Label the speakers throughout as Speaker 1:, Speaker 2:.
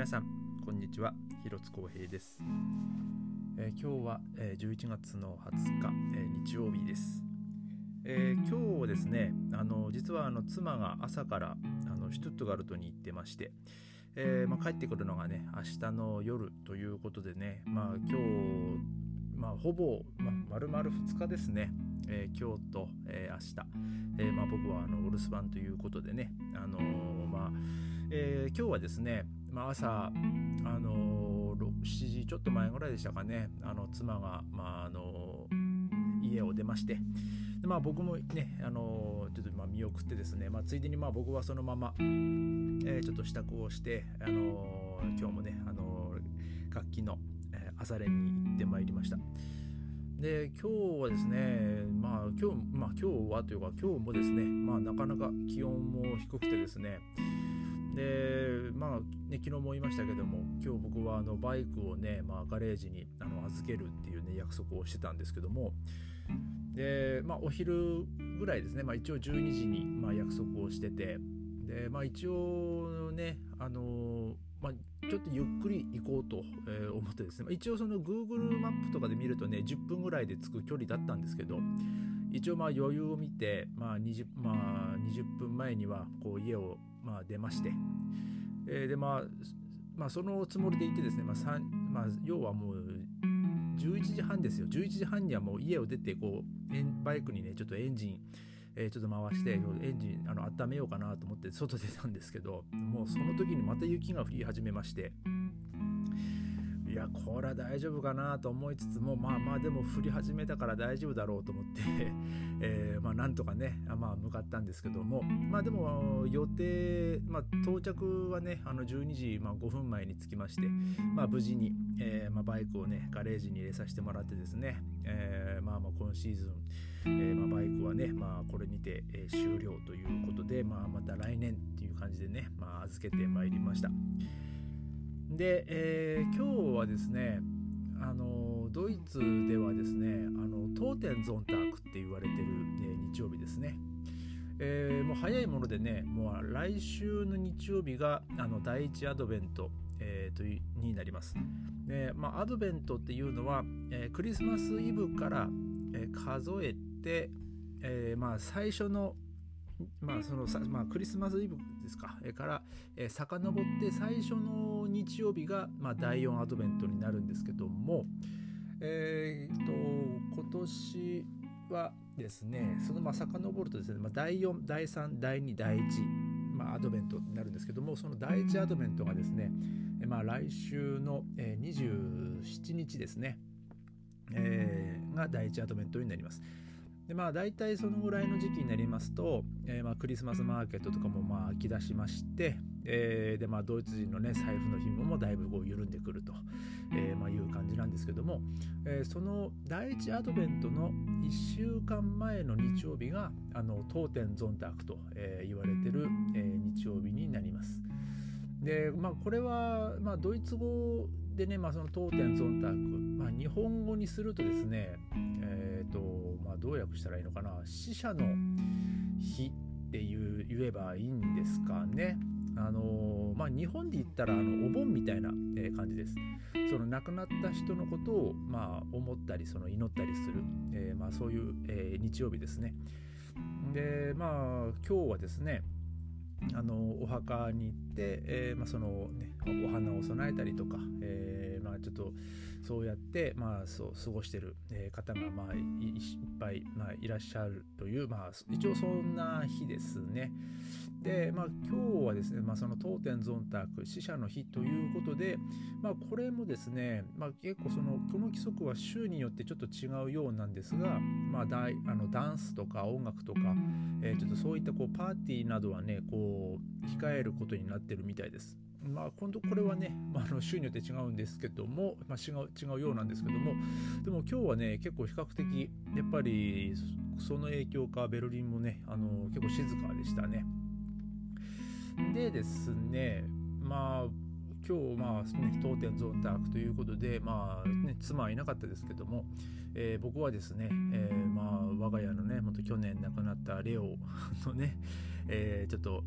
Speaker 1: 皆さんこんにちは。広津光平です、えー、今日は、えー、11月の20日、えー、日曜日です、え今日ですねあの実はあの妻が朝からあのシュトゥットガルトに行ってまして、えまあ、帰ってくるのがね明日の夜ということでねまあ今日まあほぼ、まあ、丸々2日ですねえー、今日と、えー、明日、えーまあ、僕はあのお留守番ということでね、あのー、まあえー、今日はですね、まあ、朝、あのー、7時ちょっと前ぐらいでしたかね。あの妻が、まああのー、家を出まして。で、まあ、僕もね、あのー、ちょっとま見送ってですね、まあ、ついでにまあ僕はそのまま、えー、ちょっと支度をして、あの、今日もね、あの、楽器の、朝練に行ってまいりました。で今日はですね、まあ今日、まあ今日はというか今日もですね、まあなかなか気温も低くてですね、で、まあ、ね、昨日も言いましたけども、今日僕はあのバイクをね、まあ、ガレージにあの預けるっていうね、約束をしてたんですけども、で、まあ、お昼ぐらいですね、まあ、一応12時に、まあ、約束をしてて、で、まあ、一応ね、あのまあ、ちょっとゆっくり行こうと、え、思ってですね、まあ一応その Google マップとかで見るとね、10分ぐらいで着く距離だったんですけど、一応まあ余裕を見て、まあ 20, まあ、20分前にはこう家をまあ出まして、えー、でまあ、まあ、そのつもりでいてですね、まあまあ、要はもう11時半ですよ。11時半にはもう家を出てこうバイクにねちょっとエンジン、えー、ちょっと回してエンジンあの温めようかなと思って外出たんですけどもうその時にまた雪が降り始めまして。いやこれは大丈夫かなと思いつつもまあまあでも降り始めたから大丈夫だろうと思って、えー、まあなんとかね、まあ、向かったんですけどもまあでも予定、まあ、到着はねあの12時、まあ、5分前に着きまして、まあ、無事に、えーまあ、バイクをねガレージに入れさせてもらってですね、えー、まあまあ今シーズン、えーまあ、バイクはね、まあ、これにて、えー、終了ということで、まあ、また来年っていう感じでね、まあ、預けてまいりました。で、えー、今日はですねあのドイツではですねあの当店ゾンタークって言われてる、え、日曜日ですね、えー、もう早いものでねもう来週の日曜日があの第一アドベント、えー、とになります。で、まあ、アドベントっていうのは、えー、クリスマスイブから、え、数えて、えまあ、最初のまあそのまあ、クリスマスイブですか、えから、えー、遡って最初の日曜日が、まあ、第4アドベントになるんですけども、えー、と今年はですねそのまあ遡るとですね、まあ、第4第3第2第1、まあ、アドベントになるんですけどもその第1アドベントがですね、まあ、来週の、えー、27日ですね、えー、が第1アドベントになります。でまあ大体そのぐらいの時期になりますと、えー、まあクリスマスマーケットとかもまあ飽き出しまして、えー、でまあドイツ人のね財布の紐もだいぶこう緩んでくると、えー、まあいう感じなんですけども、えー、その第一アドベントの1週間前の日曜日があの当店ゾンタクと、えー、言われてる、えー、日曜日になります。でまあこれは、まあ、ドイツ語でね、まあ、その当店ゾンターク、まあ、日本語にするとですね、え、ー、と、まあ、どう訳したらいいのかな、死者の日っていう言えばいいんですかね。あのまあ、日本で言ったらあのお盆みたいな感じです。その亡くなった人のことを、まあ、思ったりその祈ったりする、えー、まあ、そういう、えー、日曜日ですね。でまあ今日はですねあのお墓に行って、えーまあ、そのね、お花を供えたりとか、えーまあ、ちょっとそうやって、まあ、そう過ごしてる方が、まあ、いっぱい、まあ、いらっしゃるという、まあ、一応そんな日ですね。で、まあ、今日はですね、まあ、その当店ゾンタク死者の日ということで、まあ、これもですね、まあ、結構そのこの規則は週によってちょっと違うようなんですが、まあ、だいあのダンスとか音楽とか、えー、ちょっとそういったこうパーティーなどはねこう控えることになってるみたいです。まあ、今度これはね、まあ、あの週によって違うんですけども、まあ、違う違うようなんですけどもでも今日はね結構比較的やっぱりその影響かベルリンもねあの結構静かでしたね。でですねまあ今日まあね当店ゾーンタークということでまあね妻はいなかったですけども、えー、僕はですね、えー、まあ我が家のねもっと去年亡くなったレオのね、えー、ちょっと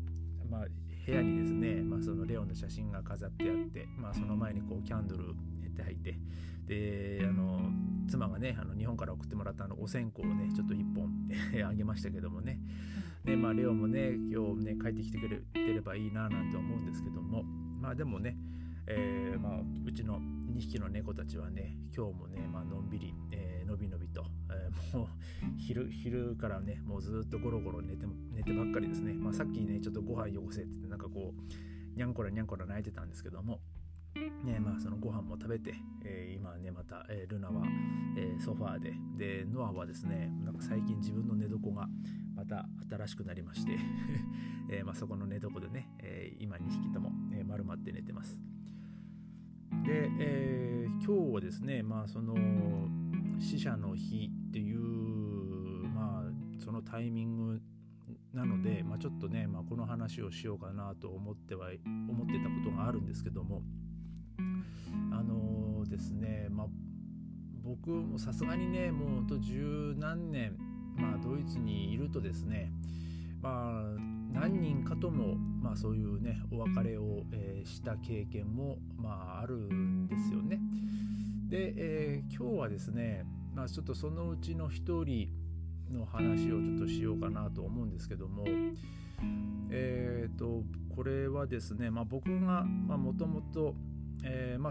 Speaker 1: まあ部屋にですね、まあ、そのレオンの写真が飾ってあって、まあ、その前にこうキャンドルっていてであの妻がねあの日本から送ってもらったあのお線香をねちょっと1本 あげましたけどもね。でまあレオもね今日ね帰ってきてくれてればいいななんて思うんですけども。まあでもねえー、まあ、うちの2匹の猫たちはね今日もね、まあのんびり、えー、のびのびと、えー、もう昼昼からねもうずっとゴロゴロ寝て寝てばっかりですね、まあ、さっきねちょっとご飯よこせってってなんかこうにゃんこらにゃんこら泣いてたんですけども。ねまあ、そのご飯も食べて、えー、今ねまた、えー、ルナは、えー、ソファーで。でノアはですねなんか最近自分の寝床がまた新しくなりまして。えまあ、そこの寝床でね、え今2匹とも、え丸まって寝てます。で、え今日はですねまあその死者の日っていうまあそのタイミングなので、まあ、ちょっとね、まあ、この話をしようかなと思っては思ってたことがあるんですけどもあのー、ですね、まあ、僕もさすがにねもうほんと十何年、まあ、ドイツにいるとですねまあ何人かとも、まあ、そういうねお別れを、えー、した経験も、まあ、あるんですよね。で、えー、今日はですね、まあ、ちょっとそのうちの一人の話をちょっとしようかなと思うんですけどもえ、ー、とこれはですね、まあ、僕がもともと、今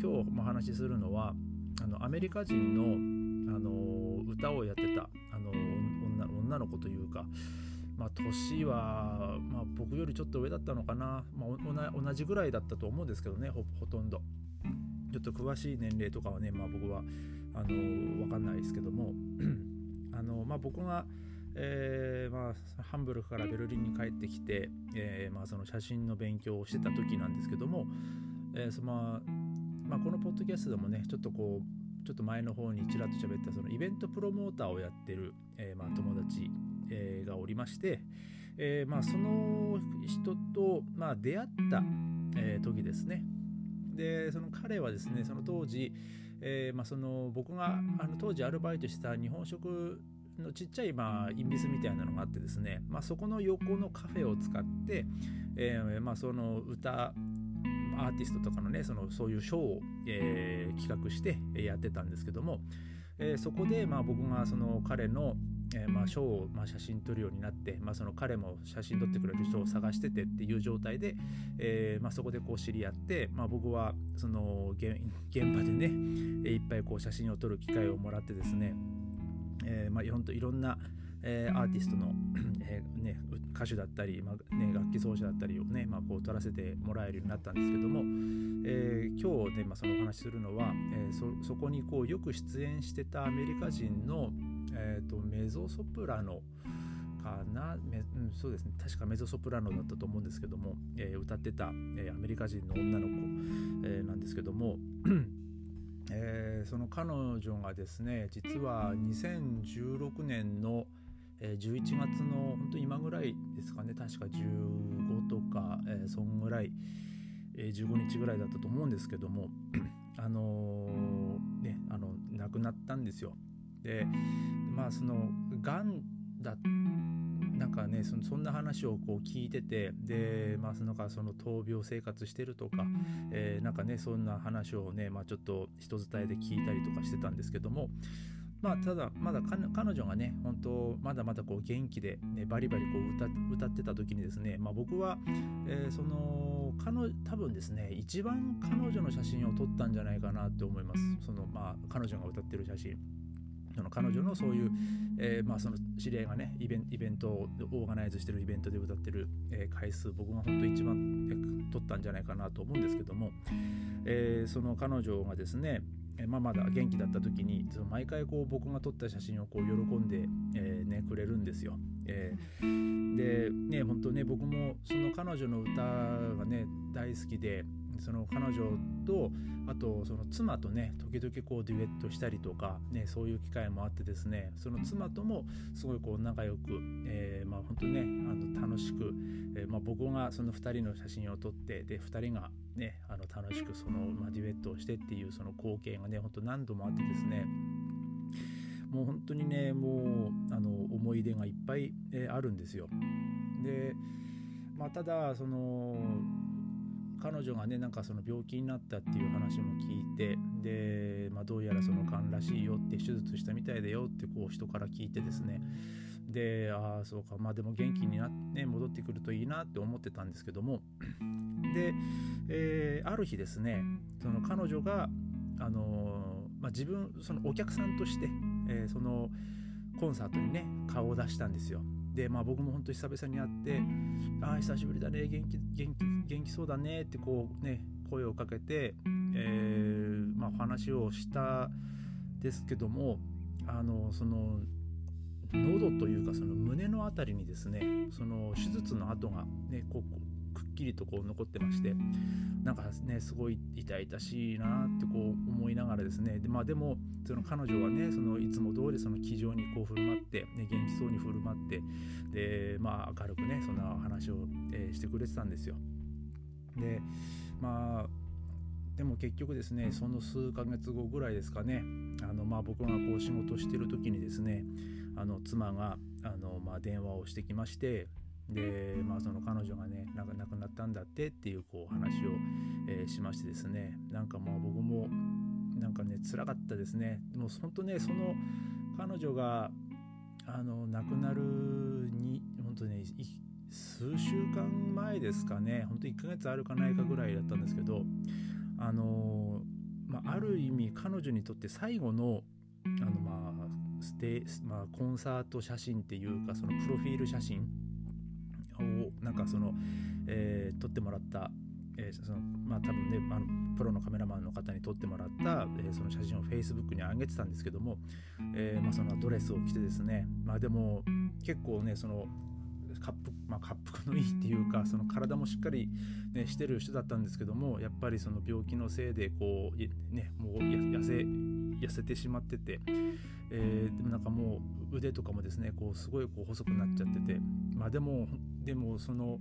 Speaker 1: 日お話しするのはあのアメリカ人の、あの歌をやってたあの女女の子というか、まあ、年は、まあ、僕よりちょっと上だったのかな、まあ、同じぐらいだったと思うんですけどねほとんど。ちょっと詳しい年齢とかはね、まあ、僕はあの分かんないですけども あの、まあ、僕がえー、まあ、ハンブルクからベルリンに帰ってきて、えー、まあ、その写真の勉強をしてた時なんですけども、えー、そのまあ、このポッドキャストでもねちょっとこうちょっと前の方にちらっと喋ったそのイベントプロモーターをやってる、えまあ、友達、えがおりまして、えまあ、その人と、まあ、出会った、え時ですね。でその彼はですねその当時、えまあ、その僕があの当時アルバイトした日本食のちっちゃい、まあ、インビスみたいなのがあってですね、まあ、そこの横のカフェを使って、えーまあ、その歌アーティストとかのねそのそういうショーを、えー、企画してやってたんですけども、えー、そこで、まあ、僕がその彼の、えーまあ、ショーを、まあ、写真撮るようになって、まあ、その彼も写真撮ってくれる人を探しててっていう状態で、えーまあ、そこでこう知り合って、まあ、僕はその現場でねいっぱいこう写真を撮る機会をもらってですねえーまあ、いろいろんな、えー、アーティストの、えーね、歌手だったり、まあね、楽器奏者だったりをね、まあ、こう撮らせてもらえるようになったんですけども、えー、今日ね、まあ、そのお話しするのは、えー、そそこにこうよく出演してたアメリカ人の、えーと、メゾソプラノかな、うん、そうですね。確かメゾソプラノだったと思うんですけども、えー、歌ってた、えー、アメリカ人の女の子、えー、なんですけども えー、その彼女がですね実は2016年の11月の本当今ぐらいですかね。確か15とか、えー、そんぐらい、えー、15日ぐらいだったと思うんですけども あの、ねあの亡くなったんですよ。でまあそのがんだなんかねそんな話をこう聞いててでまあそのかその闘病生活してるとか、えー、なんかねそんな話をね、まあ、ちょっと人伝えで聞いたりとかしてたんですけどもまあただまだ彼女がね本当まだまだこう元気で、ね、バリバリこう歌歌ってた時にですね、まあ、僕は、えー、その彼多分ですね一番彼女の写真を撮ったんじゃないかなって思いますそのまあ彼女が歌ってる写真。その彼女のそういう、えー、まあ、その知り合いがねイベンイベントをオーガナイズしてるイベントで歌ってる、えー、回数僕が本当一番、えー、取ったんじゃないかなと思うんですけども、えその彼女がですねまあ、まだ元気だった時にその毎回こう僕が撮った写真をこう喜んで、えー、ね、くれるんですよ。えー、でね本当ね僕もその彼女の歌がね大好きでその彼女とあとその妻とね時々こうデュエットしたりとか、ね、そういう機会もあってですねその妻ともすごいこう仲良く、えー、まあ本当ねあの楽しく、えー、まあ、僕がその2人の写真を撮ってで2人がねあの楽しくその、まあ、デュエットをしてっていうその光景がね本当何度もあってですねもう本当にねもうあの思い出がいっぱい、えー、あるんですよ。でまあ、ただその彼女がねなんかその病気になったっていう話も聞いてで、まあ、どうやらその癌らしいよって手術したみたいだよってこう人から聞いてですね。でああそうか。まあでも元気になって、ね、戻ってくるといいなって思ってたんですけども。で、えー、ある日ですねその彼女があのー、まあ、自分そのお客さんとして、えー、そのコンサートにね顔を出したんですよ。まあ僕も本当久々に会って「ああ久しぶりだね元気元気元気そうだね」ってこうね声をかけて、えー、まあ、話をしたですけどもあのその喉というかその胸の辺りにですねその手術の跡がねこうきりとこう残ってましてなんかねすごい痛々しいなってこう思いながらですねで,、まあ、でもその彼女はねそのいつも通りその気丈にこう振る舞って、ね、元気そうに振る舞ってで、まあ、明るくねそんな話を、え、してくれてたんですよ。でまあでも結局ですねその数ヶ月後ぐらいですかねあのまあ僕がこう仕事してる時にですねあの妻があの、まあ、電話をしてきましてで、まあ、その彼女がねなんか亡くなったんだってっていうこう話を、えー、しましてですね。なんかまあ僕もなんかね辛かったですね。でも本当ねその彼女があの亡くなるに本当ね数週間前ですかね。本当1ヶ月あるかないかぐらいだったんですけどあの、まあ、ある意味彼女にとって最後のあのまあステまあ、コンサート写真っていうかそのプロフィール写真をなんかその、えー、撮ってもらった、えー、そのまあ多分ねあのプロのカメラマンの方に撮ってもらった、えー、その写真を Facebook に上げてたんですけども、えーまあ、そのドレスを着てですねまあでも結構ねその滑腹,、まあ、滑腹のいいっていうかその体もしっかり、ね、してる人だったんですけどもやっぱりその病気のせいでこう、ね、もう痩せ痩せてしまってて、えー、でもなんかもう腕とかもですねこうすごいこう細くなっちゃっててまあでもでもその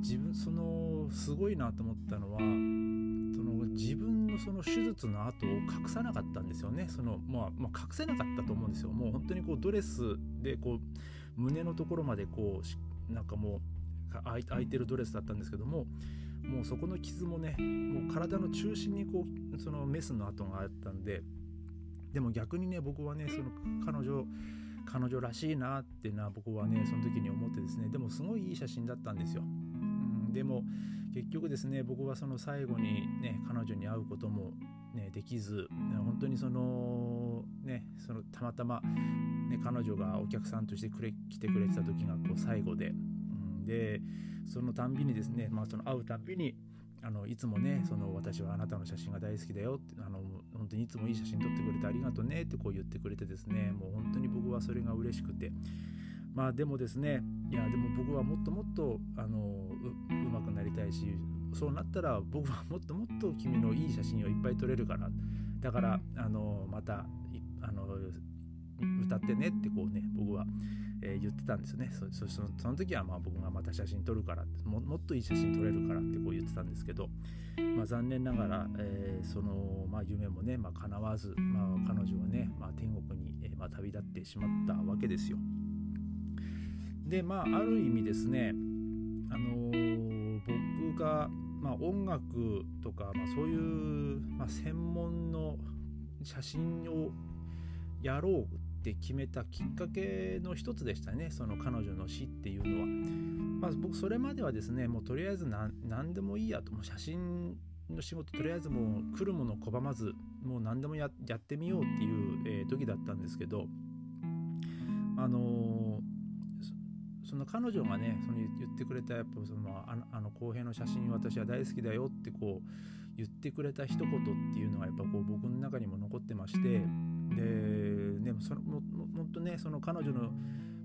Speaker 1: 自分そのすごいなと思ったのはその自分のその手術の後を隠さなかったんですよね。その、まあ、まあ、隠せなかったと思うんですよ。もう本当にこうドレスでこう胸のところまでこうなんかもう開いてるドレスだったんですけどももうそこの傷もねもう体の中心にこうそのメスの跡があったんででも逆にね僕はねその彼女彼女らしいなっていうのは僕はねその時に思ってですねでもすごいいい写真だったんですよ、うん、でも結局ですね僕はその最後にね彼女に会うこともねできず本当にそのねそのたまたま、ね、彼女がお客さんとしてくれ来てくれてた時がこう最後で、うん、でそのたんびにですね、まあ、その会うたんびにあのいつもねその私はあなたの写真が大好きだよってあの本当にいつもいい写真撮ってくれてありがとうねってこう言ってくれてですねもう本当に僕はそれが嬉しくて。まあでもですねいやでも僕はもっともっとあのうまくなりたいしそうなったら僕はもっともっと君のいい写真をいっぱい撮れるからだからあのまたあの歌ってねってこうね僕はえー、言ってたんですよねそそその時はまあ僕がまた写真撮るからももっといい写真撮れるからってこう言ってたんですけど、まあ、残念ながら、えー、その、まあ、夢もね、まあ、叶わず、まあ、彼女はね、まあ、天国に、えーまあ、旅立ってしまったわけですよ。でまあある意味ですね、あのー、僕が、まあ、音楽とか、まあ、そういう、まあ、専門の写真をやろうって決めたきっかけの一つでしたねその彼女の死っていうのは。まあ、僕それまではですねもうとりあえず何でもいいやともう写真の仕事とりあえずもう来るもの拒まずもう何でもやってみようっていう、えー、時だったんですけどあのー、その彼女がねその言ってくれたやっぱそのあのあの公平の写真私は大好きだよってこう言ってくれた一言っていうのがやっぱこう僕の中にも残ってましてででもそのももっとねその彼女の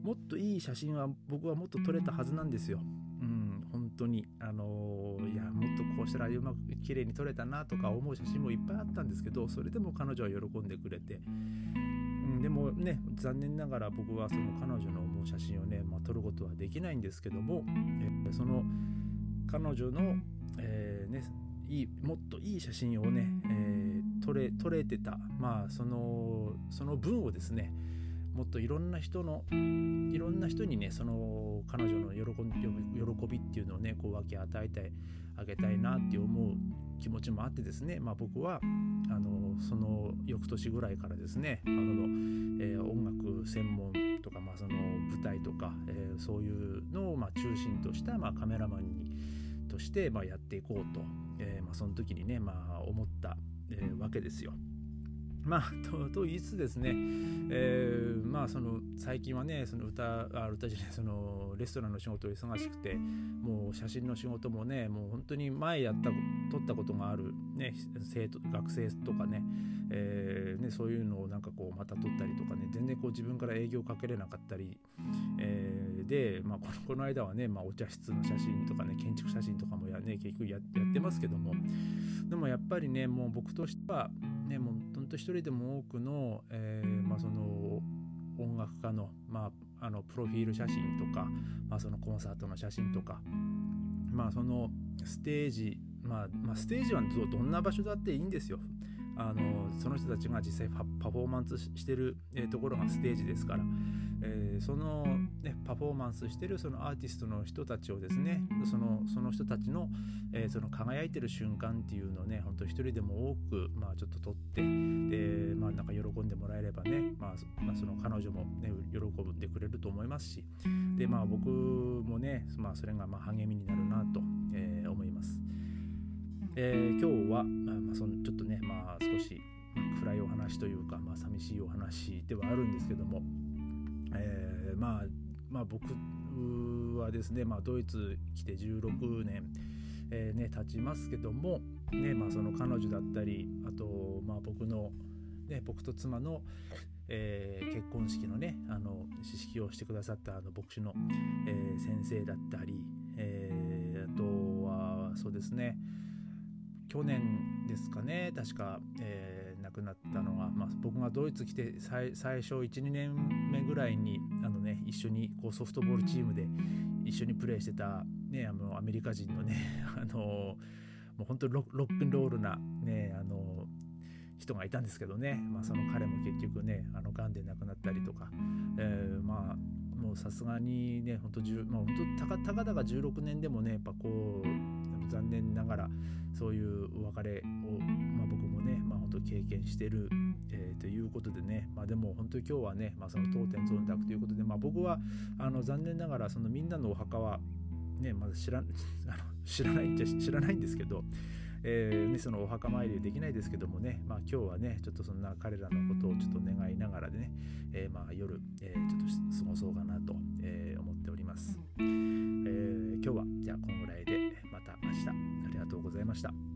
Speaker 1: もっといい写真は僕はもっと撮れたはずなんですよ。うん、本当に。あのー、いやもっとこうしたらうまく綺麗に撮れたなとか思う写真もいっぱいあったんですけどそれでも彼女は喜んでくれて、うん、でもね残念ながら僕はその彼女の思う写真をね、まあ、撮ることはできないんですけども、えー、その彼女の、えー、ねいいもっといい写真をね、えー、撮れ撮れてた。まあそのその分をですねもっといろんな人のいろんな人にねその彼女の喜び喜びっていうのをねこう分け与えてあげたいなって思う気持ちもあってですね、まあ、僕はあのその翌年ぐらいからですね、あのえー、音楽専門とか、まあ、その舞台とか、えー、そういうのをまあ中心とした、まあ、カメラマンにとしてまあやっていこうと、えーまあ、その時にね、まあ、思った、えー、わけですよ。まあ、とと言いつつですね、えー、まあその最近はねその歌あ歌じゃない そのレストランの仕事忙しくてもう写真の仕事もねもう本当に前やった撮ったことがある、ね、生徒学生とかね,、えー、ねそういうのをなんかこうまた撮ったりとかね全然こう自分から営業かけれなかったり、えー、で、まあ、このこの間はね、まあ、お茶室の写真とかね建築写真とかもや、ね、結局やってますけどもでもやっぱりねもう僕としてはねもう本当一人でも多くの,、えーまあ、その音楽家の,、まあ、あのプロフィール写真とか、まあ、そのコンサートの写真とか、まあ、そのステージ、まあまあ、ステージはどんな場所だっていいんですよ。あのその人たちが実際パフォーマンスしてる、え、ところがステージですから、えー、その、ね、パフォーマンスしてるそのアーティストの人たちをですねそのその人たちの,、えー、その輝いてる瞬間っていうのをね本当一人でも多く、まあ、ちょっと撮ってで、まあ、なんか喜んでもらえればね、まあ、まあ、その彼女も、ね、喜んでくれると思いますしで、まあ、僕もね、まあ、それがまあ励みになるなと、えー、思います。えー、今日は、まあ、そのちょっとね、まあ、少し暗いお話というか、まあ、寂しいお話ではあるんですけども、えー、まあ、まあ、僕はですね、まあ、ドイツ来て16年、えー、ね、経ちますけども、ねまあ、その彼女だったりあと、まあ、僕の、ね、僕と妻の、えー、結婚式のねあの知識をしてくださったあの牧師の、えー、先生だったり、えー、あとはそうですね去年ですかね。確か、えー、亡くなったのが、まあ、僕がドイツ来て最初12年目ぐらいにあの、ね、一緒にこうソフトボールチームで一緒にプレーしてた、ね、あのアメリカ人のね あのもう本当にロックンロールな、ね、あの人がいたんですけどね、まあ、その彼も結局ねあの癌で亡くなったりとか、えー、まあもうさすがにね本当、まあ、本当たかたかだか16年でもねやっぱこう残念ながらそういうお別れを、まあ、僕もね、まあ、本当経験してる、えー、ということでね、まあ、でも本当に今日はね、まあ、その当店存託ということで、まあ、僕はあの残念ながらそのみんなのお墓はねまだ知らあの知らないっちゃ知らないんですけど、えーね、そのお墓参りできないですけどもね、まあ、今日はねちょっとそんな彼らのことをちょっと願いながらでね、えー、まあ夜、えー、ちょっと過ごそうかなと、えー、思っております、ました。